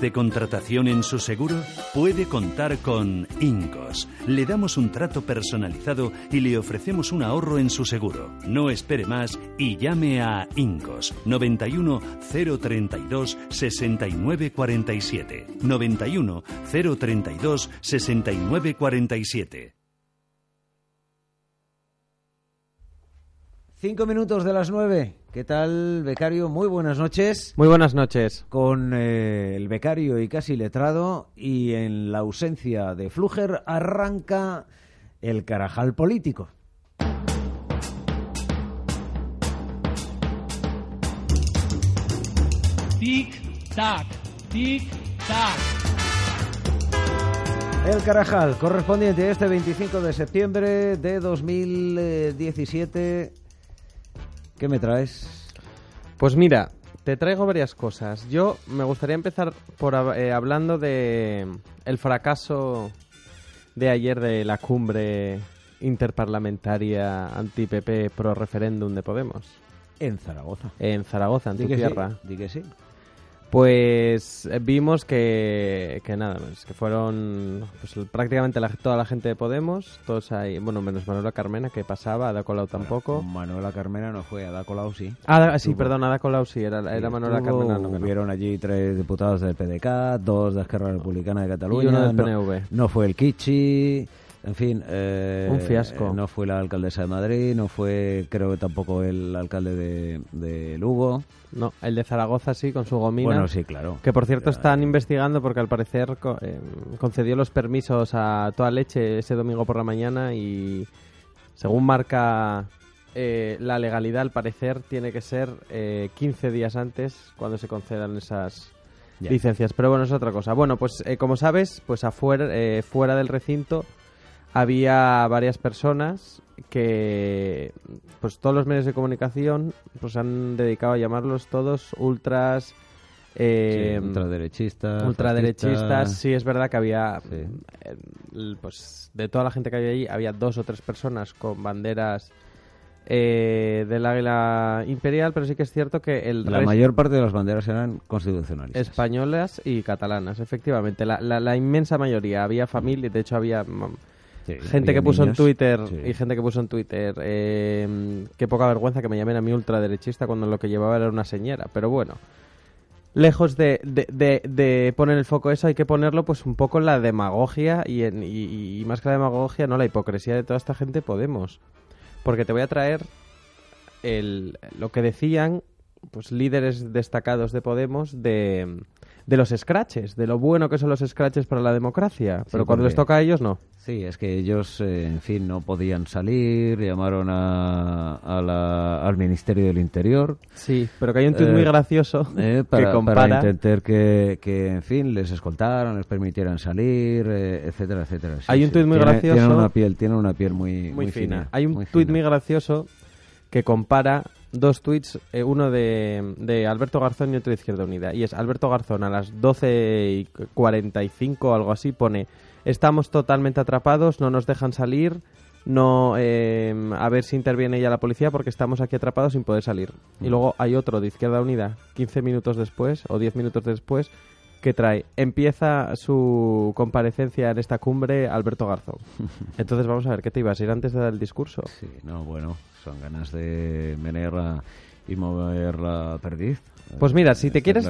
de contratación en su seguro puede contar con Incos. Le damos un trato personalizado y le ofrecemos un ahorro en su seguro. No espere más y llame a Incos 91 032 6947. 91 032 6947. Cinco minutos de las nueve. ¿Qué tal, becario? Muy buenas noches. Muy buenas noches. Con eh, el becario y casi letrado, y en la ausencia de Fluger, arranca el carajal político. Tic-tac, tic-tac. El Carajal, correspondiente a este 25 de septiembre de 2017 ¿Qué me traes? Pues mira, te traigo varias cosas. Yo me gustaría empezar por eh, hablando de el fracaso de ayer de la cumbre interparlamentaria anti-PP pro referéndum de Podemos. En Zaragoza. En Zaragoza, en tu tierra. Sí, que sí. Pues eh, vimos que, que nada, pues, que fueron pues, prácticamente toda la gente de Podemos, todos ahí, bueno, menos Manuela Carmena, que pasaba, Ada Colau tampoco. Manuela Carmena no fue, Ada Colau sí. Ah, sí, perdón, Ada Colau sí, era, era Manuela Carmena. No, Hubieron allí tres diputados del PDK, dos de Esquerra Republicana de Cataluña. Y uno del PNV. No, fue el Kichi. En fin, eh, un fiasco. No fue la alcaldesa de Madrid, no fue, creo que tampoco el alcalde de, de Lugo. No, el de Zaragoza sí, con su gomina. Bueno, sí, claro. Que por cierto están investigando porque al parecer eh, concedió los permisos a toda leche ese domingo por la mañana y según marca eh, la legalidad, al parecer tiene que ser 15 días antes cuando se concedan esas licencias. Pero bueno, es otra cosa. Bueno, pues como sabes, pues afuera, fuera del recinto había varias personas que pues todos los medios de comunicación pues han dedicado a llamarlos todos ultras eh, ultraderechistas ultraderechistas. sí es verdad que había eh, pues de toda la gente que había allí había dos o tres personas con banderas eh, del águila imperial pero sí que es cierto que el la mayor parte de las banderas eran constitucionales españolas y catalanas efectivamente. La, la, la inmensa mayoría. Había familia de hecho había gente que puso en Twitter y gente que puso en Twitter eh, qué poca vergüenza que me llamen a mí ultraderechista cuando lo que llevaba era una señora pero bueno lejos de, de, poner el foco eso hay que ponerlo pues un poco en la demagogia y, en, y, más que la demagogia no la hipocresía de toda esta gente Podemos. Porque te voy a traer el, lo que decían pues líderes destacados de Podemos de de los scratches, de lo bueno que son los scratches para la democracia, pero cuando les toca a ellos no. Sí, es que ellos, eh, en fin, no podían salir, llamaron a, al Ministerio del Interior. Sí, pero que hay un tuit muy eh, gracioso eh, para, que compara... para intentar que, que, en fin, les escoltaran, les permitieran salir, etcétera, etcétera. hay un tuit muy gracioso... Tienen una piel, tienen una piel muy, muy, fina. Hay un tuit muy gracioso que compara dos tweets, eh, uno de, de, Alberto Garzón y otro de Izquierda Unida. Y es Alberto Garzón a las 12 y 45 o algo así pone, estamos totalmente atrapados, no nos dejan salir, no eh, a ver si interviene ya la policía porque estamos aquí atrapados sin poder salir. Y luego hay otro de Izquierda Unida, 15 minutos después o 10 minutos después, que trae, empieza su comparecencia en esta cumbre Alberto Garzón. Entonces vamos a ver, ¿qué te ibas a ir antes de dar el discurso? Sí, no, bueno, son ganas de menear y mover la perdiz. Pues mira, si te quieres...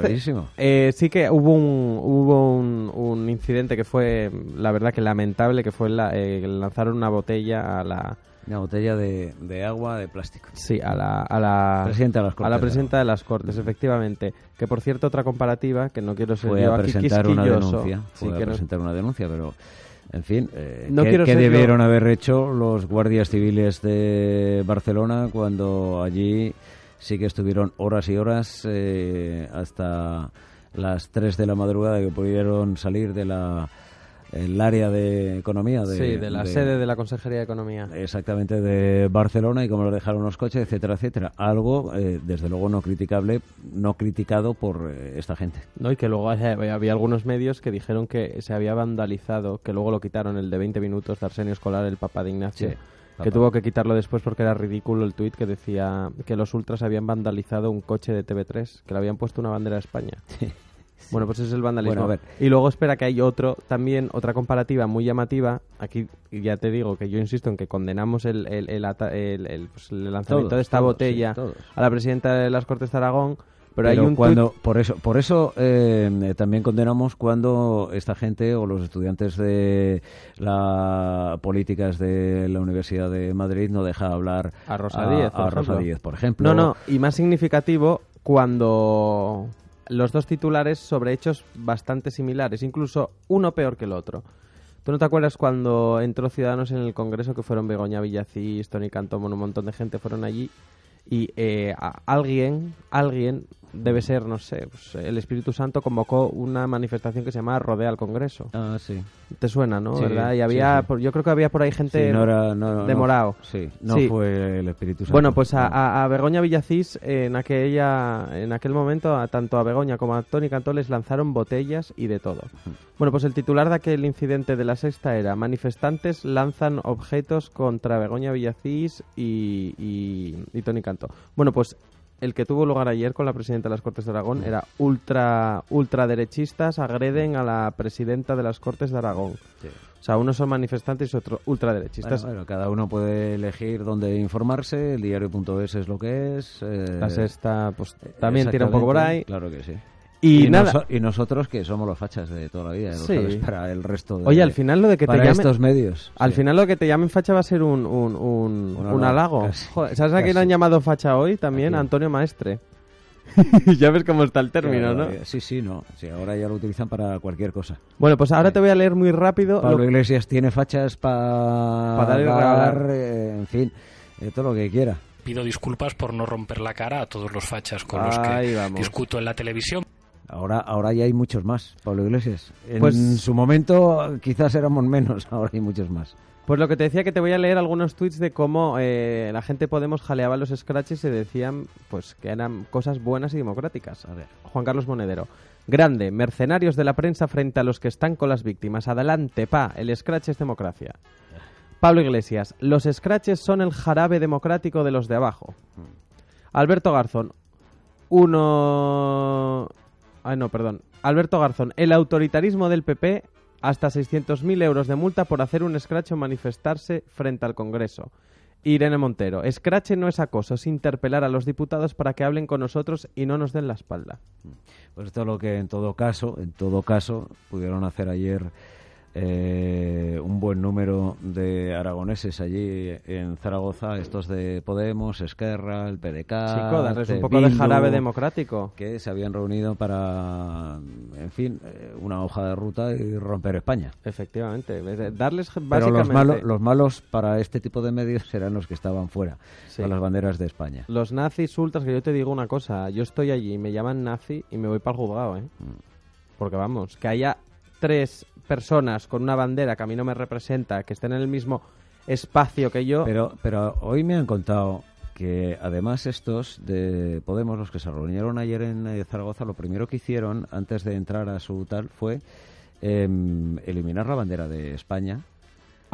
Eh, sí que hubo un, hubo un, incidente que fue, la verdad que lamentable, que fue la, eh, lanzaron una botella a la... Una botella de, de, agua de plástico. Sí, a la, a la presidenta de las Cortes. A la presidenta de las Cortes, efectivamente. Que por cierto, otra comparativa, que no quiero ser fue a presentar una denuncia. Fue a presentar una denuncia, pero en fin, eh, ¿qué, debieron haber hecho los guardias civiles de Barcelona cuando allí sí que estuvieron horas y horas eh, hasta las 3 de la madrugada que pudieron salir de la el área de economía de, sí, de la sede de la Consejería de Economía. Exactamente, de Barcelona y cómo lo dejaron los coches, etcétera, etcétera. Algo, eh, desde luego, no criticable, no criticado por eh, esta gente. No, y que luego había, algunos medios que dijeron que se había vandalizado, que luego lo quitaron, el de 20 minutos de Arsenio Escolar, el Papa de Ignacio. que tuvo que quitarlo después porque era ridículo el tuit que decía que los ultras habían vandalizado un coche de TV3, que le habían puesto una bandera de España. Sí. Bueno, pues es el vandalismo. Y luego espera que hay otro, también otra comparativa muy llamativa. Aquí ya te digo que yo insisto en que condenamos el, el, el, pues, lanzamiento de esta botella a la presidenta de las Cortes de Aragón. Pero, hay un cuando por eso por eso eh, también condenamos cuando esta gente o los estudiantes de las políticas de la Universidad de Madrid no deja hablar a Rosa Díez, a, Rosa Díez, por ejemplo. No, no, y más significativo cuando los dos titulares sobre hechos bastante similares, incluso uno peor que el otro. ¿Tú no te acuerdas cuando entró Ciudadanos en el Congreso, que fueron Begoña Villacís, Tony Cantón, un montón de gente fueron allí y eh, alguien, alguien debe ser, no sé, pues, el Espíritu Santo convocó una manifestación que se llamaba Rodea al Congreso. Ah, sí. ¿Te suena, no? ¿Verdad? Y había, yo creo que había por ahí gente de morado. Sí, no fue el Espíritu Santo. Bueno, pues a, Begoña Villacís, en, aquella, en aquel momento, a, tanto a Begoña como a Tony Cantó les lanzaron botellas y de todo. Bueno, pues el titular de aquel incidente de la sexta era manifestantes lanzan objetos contra Begoña Villacís y, y, y Tony Cantó. Bueno, pues el que tuvo lugar ayer con la presidenta de las Cortes de Aragón era ultra ultraderechistas agreden a la presidenta de las Cortes de Aragón. O sea, unos son manifestantes y otros ultraderechistas. Bueno, cada uno puede elegir dónde informarse. El diario.es es lo que es. Eh, la sexta, pues también tira un poco por ahí. Claro que sí. Y, nada. y nosotros que somos los fachas de toda la vida, para el resto de Oye, al final lo de que te llamen estos medios. Al final lo que te llamen facha va a ser un un, un, halago. ¿Sabes a quién han llamado facha hoy también? Antonio Maestre. ya ves cómo está el término, ¿no? Sí, sí, no. Sí, ahora ya lo utilizan para cualquier cosa. Bueno, pues ahora te voy a leer muy rápido. Pablo Iglesias tiene fachas para dar eh, en fin, eh, todo lo que quiera. Pido disculpas por no romper la cara a todos los fachas con los que discuto en la televisión. Ahora, ahora ya hay muchos más, Pablo Iglesias. En pues, su momento quizás éramos menos, ahora hay muchos más. Pues lo que te decía que te voy a leer algunos tweets de cómo eh, la gente Podemos jaleaba los scratches y decían pues que eran cosas buenas y democráticas. A ver, Juan Carlos Monedero. Grande, mercenarios de la prensa frente a los que están con las víctimas. Adelante, pa, el scratch es democracia. Pablo Iglesias, los scratches son el jarabe democrático de los de abajo. Mm. Alberto Garzón, uno Ay, no, perdón. Alberto Garzón. El autoritarismo del PP hasta 600.000 euros de multa por hacer un scratch o manifestarse frente al Congreso. Irene Montero. Scratch no es acoso, es interpelar a los diputados para que hablen con nosotros y no nos den la espalda. Pues esto es lo que en todo caso, en todo caso, pudieron hacer ayer eh, un buen número de aragoneses allí en Zaragoza, estos de Podemos, Esquerra, el PDK. Un poco de jarabe democrático. Que se habían reunido para, en fin, eh, una hoja de ruta y romper España. Efectivamente, darles Pero los malos, los malos para este tipo de medios eran los que estaban fuera, con las banderas de España. Los nazis ultras, que yo te digo una cosa, yo estoy allí me llaman nazi y me voy para el juzgado, ¿eh? Mm. Porque vamos, que haya tres personas con una bandera que a mí no me representa, que estén en el mismo espacio que yo. Pero, pero hoy me han contado que además estos de Podemos, los que se reunieron ayer en eh, Zaragoza, lo primero que hicieron antes de entrar a su tal fue em, eliminar la bandera de España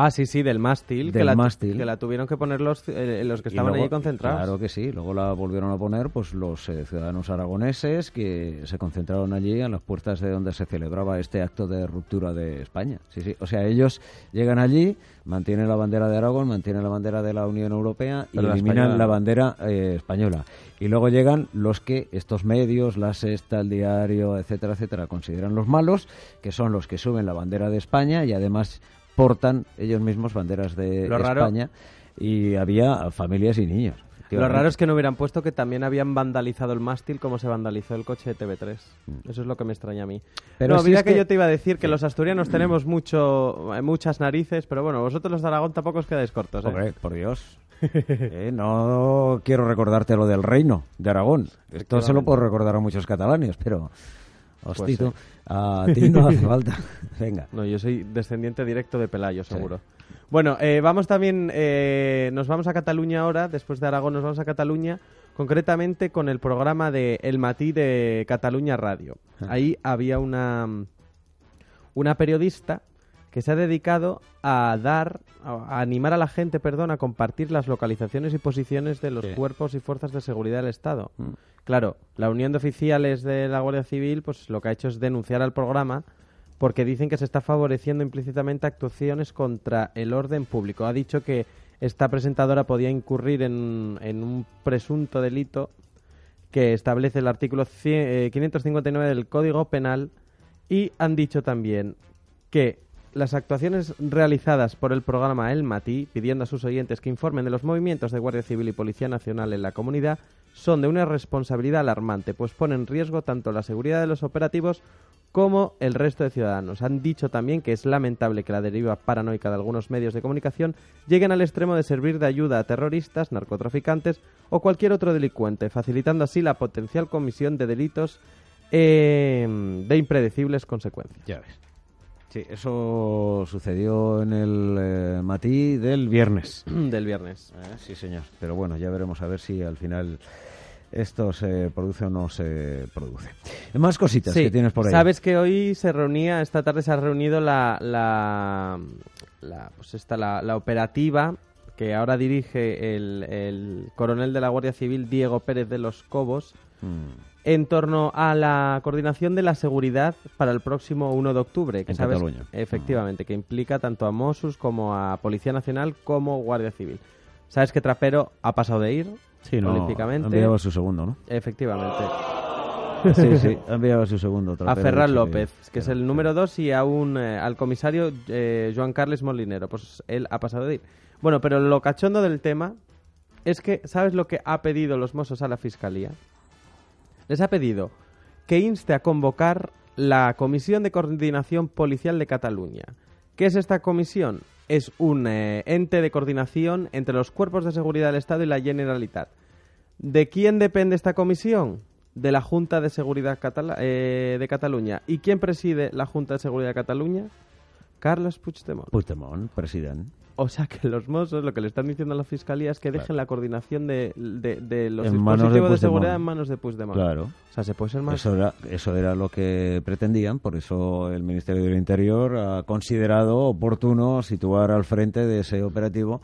Ah, sí, sí, del mástil. que la, Que la tuvieron que poner los, eh, los que estaban ahí concentrados. Claro que sí. Luego la volvieron a poner pues los eh, ciudadanos aragoneses que se concentraron allí en las puertas de donde se celebraba este acto de ruptura de España. Sí, sí. O sea, ellos llegan allí, mantienen la bandera de Aragón, mantienen la bandera de la Unión Europea y eliminan la, bandera eh, española. Y luego llegan los que estos medios, la Sexta, el Diario, etcétera, etcétera, consideran los malos, que son los que suben la bandera de España y además portan ellos mismos banderas de España y había familias y niños. Lo raro es que no hubieran puesto que también habían vandalizado el mástil como se vandalizó el coche de TV3. Mm. Eso es lo que me extraña a mí. Pero no, mira que... yo te iba a decir que los asturianos tenemos mucho, eh, muchas narices, pero bueno, vosotros los de Aragón tampoco os quedáis cortos. ¿eh? por Dios. Eh, no quiero recordarte lo del reino de Aragón. Esto se lo puedo recordar a muchos catalanes, pero Hostito, a ti no hace falta. Venga. No, yo soy descendiente directo de Pelayo, seguro. Bueno, eh, vamos también, eh, nos vamos a Cataluña ahora, después de Aragón nos vamos a Cataluña, concretamente con el programa de El Matí de Cataluña Radio. Ah. Ahí había una, una periodista que se ha dedicado a dar, a animar a la gente, perdón, a compartir las localizaciones y posiciones de los cuerpos y fuerzas de seguridad del Estado. Mm. Claro, la Unión de Oficiales de la Guardia Civil, pues lo que ha hecho es denunciar al programa porque dicen que se está favoreciendo implícitamente actuaciones contra el orden público. Ha dicho que esta presentadora podía incurrir en, en un presunto delito que establece el artículo 559 eh, del Código Penal y han dicho también que las actuaciones realizadas por el programa El Matí, pidiendo a sus oyentes que informen de los movimientos de Guardia Civil y Policía Nacional en la comunidad, son de una responsabilidad alarmante, pues ponen en riesgo tanto la seguridad de los operativos como el resto de ciudadanos. Han dicho también que es lamentable que la deriva paranoica de algunos medios de comunicación lleguen al extremo de servir de ayuda a terroristas, narcotraficantes o cualquier otro delincuente, facilitando así la potencial comisión de delitos eh, de impredecibles consecuencias. Ya ves. Sí, eso sucedió en el eh, matí del viernes. del viernes. Eh, sí, señor. Pero bueno, ya veremos a ver si al final esto se produce o no se produce. Más cositas que tienes por ahí. Sabes que hoy se reunía, esta tarde se ha reunido la, la, pues esta, la, operativa que ahora dirige el, coronel de la Guardia Civil, Diego Pérez de los Cobos. Mm en torno a la coordinación de la seguridad para el próximo 1 de octubre, que sabes, efectivamente, que implica tanto a Mossos como a Policía Nacional como Guardia Civil. Sabes que Trapero ha pasado de ir sí, no, olímpicamente. Ha enviado a su segundo, ¿no? Efectivamente. sí, sí, ha enviado a su segundo. a Ferran López, que, es el número 2, y a un, eh, al comisario eh, Joan Carles Molinero. Pues él ha pasado de ir. Bueno, pero lo cachondo del tema es que, ¿sabes lo que ha pedido los Mossos a la Fiscalía? Les ha pedido que inste a convocar la Comisión de Coordinación Policial de Cataluña. ¿Qué es esta comisión? Es un eh, ente de coordinación entre los cuerpos de seguridad del Estado y la Generalitat. ¿De quién depende esta comisión? De la Junta de Seguridad eh, de Cataluña. ¿Y quién preside la Junta de Seguridad de Cataluña? Carlos Puigdemont. Puigdemont, presidente. O sea que los Mossos lo que le están diciendo a la Fiscalía es que dejen la coordinación de, los dispositivos de, seguridad en manos de Puigdemont. Claro. O sea, se puede ser más... Eso era, eso era lo que pretendían, por eso el Ministerio del Interior ha considerado oportuno situar al frente de ese operativo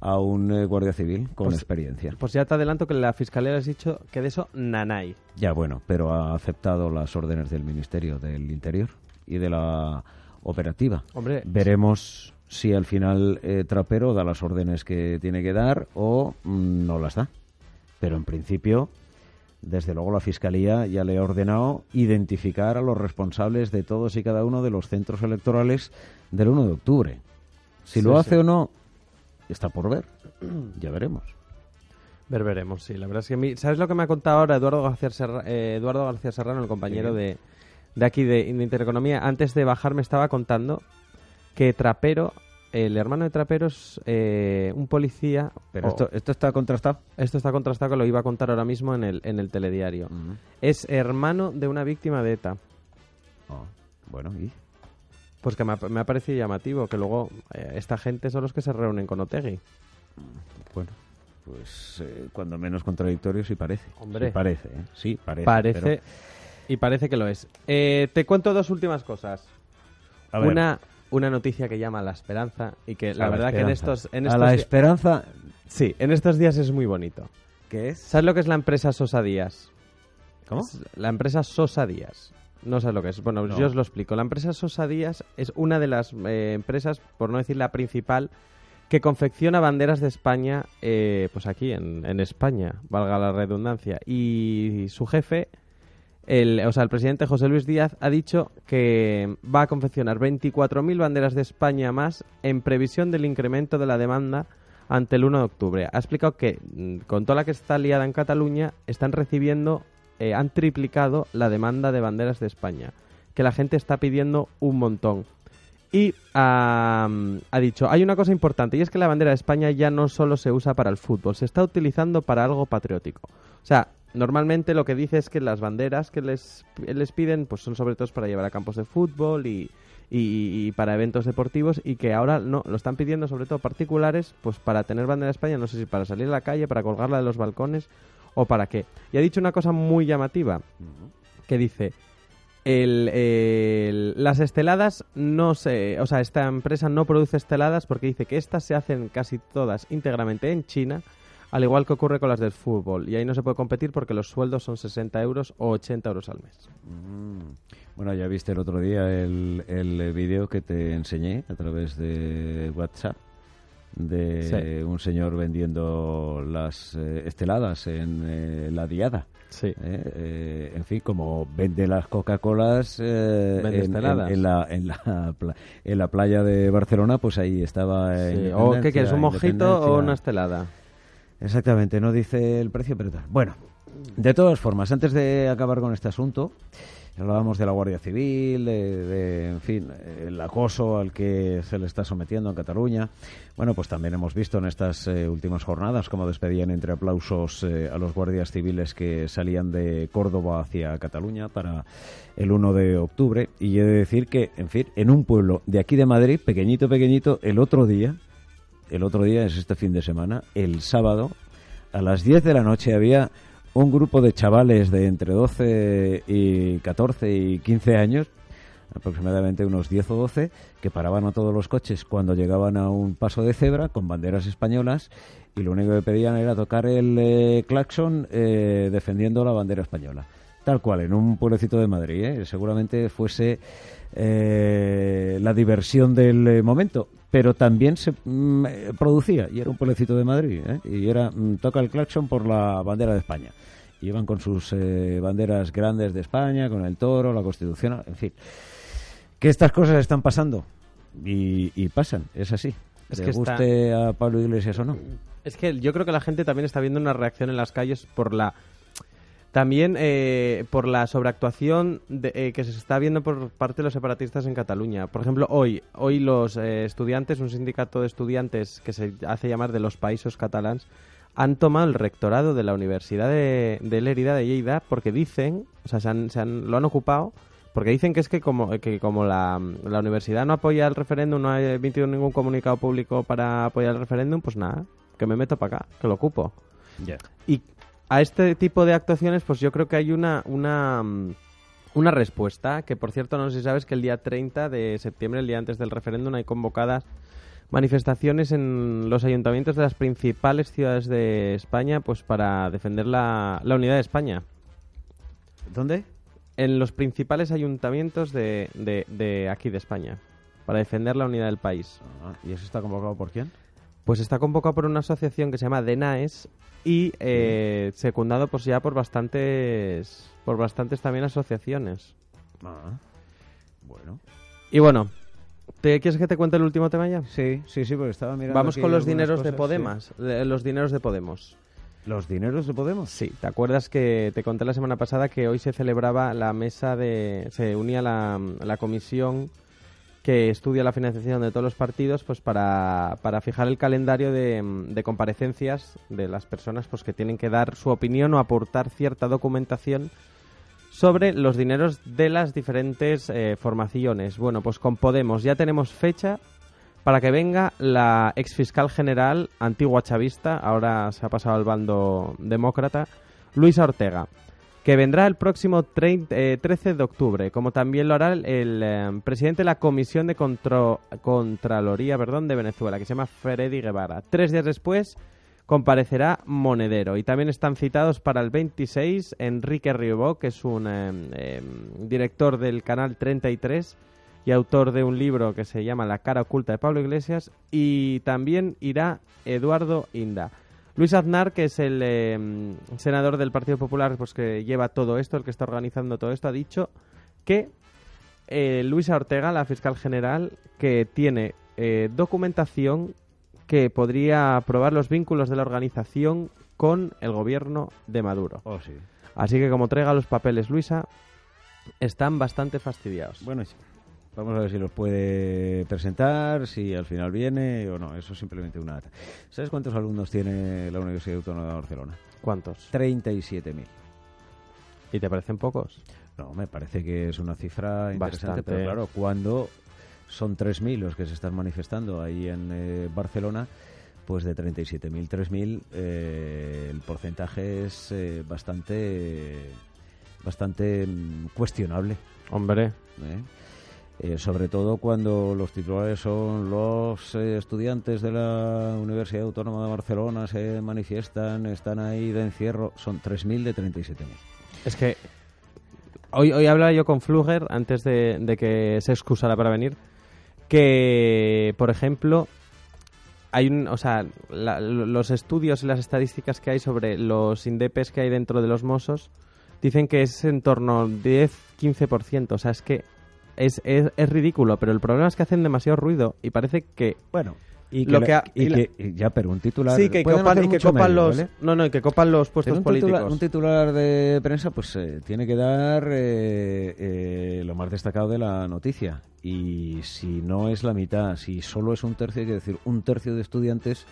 a un eh, guardia civil con pues, experiencia. Pues ya te adelanto que la Fiscalía les ha dicho que de eso nanay. Ya, bueno, pero ha aceptado las órdenes del Ministerio del Interior y de la operativa. Hombre, veremos si al final eh, Trapero da las órdenes que tiene que dar o mm, no las da. Pero en principio, desde luego la Fiscalía ya le ha ordenado identificar a los responsables de todos y cada uno de los centros electorales del 1 de octubre. Si lo hace o no, está por ver. ya veremos. Ver, veremos, sí. La verdad es que ¿Sabes lo que me ha contado ahora Eduardo García, eh, Eduardo García Serrano, el compañero de, de aquí de, de Intereconomía? Antes de bajar me estaba contando que Trapero, el hermano de Trapero es eh, un policía. Pero esto, esto está contrastado. Esto está contrastado, que lo iba a contar ahora mismo en el, en el telediario. Es hermano de una víctima de ETA. Oh, bueno, ¿y? Pues que me ha, parecido llamativo, que luego eh, esta gente son los que se reúnen con Otegui. Bueno, pues eh, cuando menos contradictorio sí parece. Hombre. Sí parece, Sí, parece. Parece. Y parece que lo es. te cuento dos últimas cosas. Una, una noticia que llama a la esperanza y que la, verdad que en estos, en a la esperanza sí en estos días es muy bonito ¿qué es? ¿sabes lo que es la empresa Sosa Díaz? ¿cómo? la empresa Sosa Díaz no sabes lo que es bueno yo os lo explico la empresa Sosa Díaz es una de las eh, empresas por no decir la principal que confecciona banderas de España eh, pues aquí en, en España valga la redundancia y su jefe el, o sea, el presidente José Luis Díaz ha dicho que va a confeccionar 24.000 banderas de España más en previsión del incremento de la demanda ante el 1 de octubre. Ha explicado que mm, con toda la que está liada en Cataluña están recibiendo, eh, han triplicado la demanda de banderas de España, que la gente está pidiendo un montón. Y ha dicho, hay una cosa importante, y es que la bandera de España ya no solo se usa para el fútbol, se está utilizando para algo patriótico. O sea, normalmente lo que dice es que las banderas que les, les piden pues son sobre todo para llevar a campos de fútbol y, y, para eventos deportivos y que ahora no lo están pidiendo sobre todo particulares pues para tener bandera de España no sé si para salir a la calle para colgarla de los balcones o para qué. Y ha dicho una cosa muy llamativa que dice el, las esteladas no se o sea esta empresa no produce esteladas porque dice que estas se hacen casi todas íntegramente en China al igual que ocurre con las del fútbol. Y ahí no se puede competir porque los sueldos son 60 euros o 80 euros al mes. Mm. Bueno, ya viste el otro día el, el vídeo que te enseñé a través de WhatsApp de un señor vendiendo las eh, esteladas en eh, la diada. Sí. Eh, en fin, como vende las Coca-Colas en, en, la, en, la, en la playa de Barcelona, pues ahí estaba. ¿O qué quieres, un mojito o una estelada? Exactamente, no dice el precio, pero tal. Bueno, de todas formas, antes de acabar con este asunto, hablábamos de la Guardia Civil, de, en fin, el acoso al que se le está sometiendo en Cataluña. Bueno, pues también hemos visto en estas eh, últimas jornadas cómo despedían entre aplausos eh, a los guardias civiles que salían de Córdoba hacia Cataluña para el 1 de octubre. Y he de decir que, en fin, en un pueblo de aquí de Madrid, pequeñito, pequeñito, el otro día, el otro día, es este fin de semana, el sábado, a las 10 de la noche había un grupo de chavales de entre 12 y 14 y 15 años, aproximadamente unos 10 o 12, que paraban a todos los coches cuando llegaban a un paso de cebra con banderas españolas y lo único que pedían era tocar el eh, claxon eh, defendiendo la bandera española. Tal cual, en un pueblecito de Madrid. ¿eh? Seguramente fuese la diversión del momento pero también se mm, eh, producía, y era un pueblecito de Madrid, ¿eh? y era mm, toca el claxon por la bandera de España. Iban con sus eh, banderas grandes de España, con el toro, la Constitución, en fin. Que estas cosas están pasando, y, pasan, es así. Es que guste a Pablo Iglesias o no. Es que yo creo que la gente también está viendo una reacción en las calles por la también eh, por la sobreactuación eh, que se está viendo por parte de los separatistas en Cataluña. Por ejemplo, hoy, hoy los eh, estudiantes, un sindicato de estudiantes que se hace llamar de los países catalans, han tomado el rectorado de la Universidad de, de Lérida, de Lleida, porque dicen, o sea, se han, lo han ocupado, porque dicen que es que como, que como la, la universidad no apoya el referéndum, no ha emitido ningún comunicado público para apoyar el referéndum, pues nada, que me meto para acá, que lo ocupo. Y a este tipo de actuaciones, pues yo creo que hay una, una, mm, una respuesta, que por cierto no sé si sabes que el día 30 de septiembre, el día antes del referéndum, hay convocadas manifestaciones en los ayuntamientos de las principales ciudades de España, pues para defender la, la unidad de España. ¿Dónde? En los principales ayuntamientos de, de, de aquí de España, para defender la unidad del país. Ah, ¿Y eso está convocado por quién? Pues está convocado por una asociación que se llama DENAES y eh, secundado pues ya por bastantes por bastantes también asociaciones. Ah, bueno. Y bueno, ¿te quieres que te cuente el último tema ya? Sí, sí, sí, porque estaba mirando Vamos con los dineros de Podemos, los dineros de Podemos. ¿Los dineros de Podemos? Sí, ¿te acuerdas que te conté la semana pasada que hoy se celebraba la mesa de... se unía la, la comisión que estudia la financiación de todos los partidos pues para, para fijar el calendario de, de, comparecencias de las personas pues que tienen que dar su opinión o aportar cierta documentación sobre los dineros de las diferentes eh, formaciones. Bueno, pues con Podemos ya tenemos fecha para que venga la ex fiscal general antigua chavista, ahora se ha pasado al bando demócrata, Luisa Ortega que vendrá el próximo 13 eh, de octubre, como también lo hará el, eh, presidente de la Comisión de Contraloría perdón, de Venezuela, que se llama Freddy Guevara. Tres días después comparecerá Monedero y también están citados para el 26 Enrique Riobó, que es un eh, director del canal 33 y autor de un libro que se llama La cara oculta de Pablo Iglesias, y también irá Eduardo Inda. Luis Aznar, que es el em, senador del Partido Popular pues que lleva todo esto, el que está organizando todo esto, ha dicho que eh, Luisa Ortega, la fiscal general, que tiene eh, documentación que podría probar los vínculos de la organización con el gobierno de Maduro. Oh, sí. Así que como traiga los papeles Luisa, están bastante fastidiados. Bueno, Vamos a ver si los puede presentar, si al final viene o no. Eso es simplemente una data. ¿Sabes cuántos alumnos tiene la Universidad Autónoma de Barcelona? ¿Cuántos? 37.000. ¿Y te parecen pocos? No, me parece que es una cifra interesante, pero claro, cuando son 3.000 los que se están manifestando ahí en eh, Barcelona, pues de 37.000, 3.000, eh, el porcentaje es eh, bastante, bastante mm, cuestionable. Hombre. Sobre todo cuando los titulares son los estudiantes de la Universidad Autónoma de Barcelona, se manifiestan, están ahí de encierro, son 3.000 de 37.000. Es que hoy, hoy hablaba yo con Fluger antes de, de que se excusara para venir que, por ejemplo, hay un, o sea, los estudios y las estadísticas que hay sobre los indepes que hay dentro de los Mossos dicen que es en torno al 10-15%. O sea, es que es, es, es, ridículo, pero el problema es que hacen demasiado ruido y parece que... Bueno, y que, y que ya, pero un titular. Sí, que copan, y que copan los. No, no, y que copan los puestos un políticos. Titular, un titular de prensa, pues eh, tiene que dar eh, eh, lo más destacado de la noticia. Y si no es la mitad, si solo es un tercio, hay que decir un tercio de estudiantes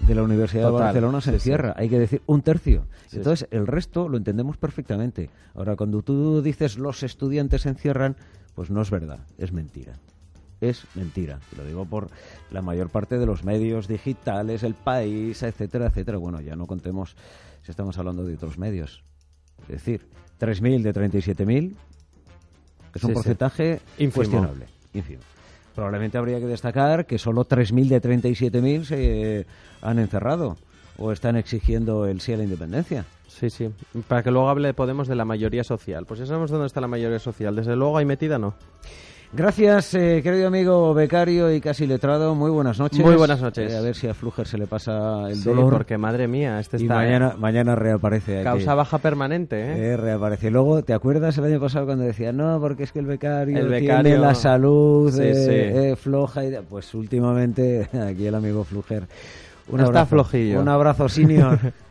de la Universidad de Barcelona se encierra. Hay que decir un tercio. Entonces, el resto lo entendemos perfectamente. Ahora, cuando tú dices los estudiantes se encierran, pues no es verdad, es mentira es mentira. Lo digo por la mayor parte de los medios digitales, el país, etcétera, etcétera. Bueno, ya no contemos si estamos hablando de otros medios. Es decir, 3.000 de 37.000 es un porcentaje incuestionable, ínfimo. Probablemente habría que destacar que solo 3.000 de 37.000 se han encerrado o están exigiendo el sí a la independencia. Sí, sí. Para que luego hable Podemos de la mayoría social. Pues ya sabemos dónde está la mayoría social. Desde luego, hay metida no. Gracias, eh, querido amigo becario y casi letrado. Muy buenas noches. Muy buenas noches. Eh, a ver si a Fluger se le pasa el dolor. porque madre mía, este está... mañana, mañana reaparece. Causa baja permanente, ¿eh? ¿eh? Reaparece. Luego, ¿te acuerdas el año pasado cuando decía, no, porque es que el becario, el becario... tiene la salud floja? Y... Pues últimamente, aquí el amigo Fluger. Un está flojillo. Un abrazo, senior.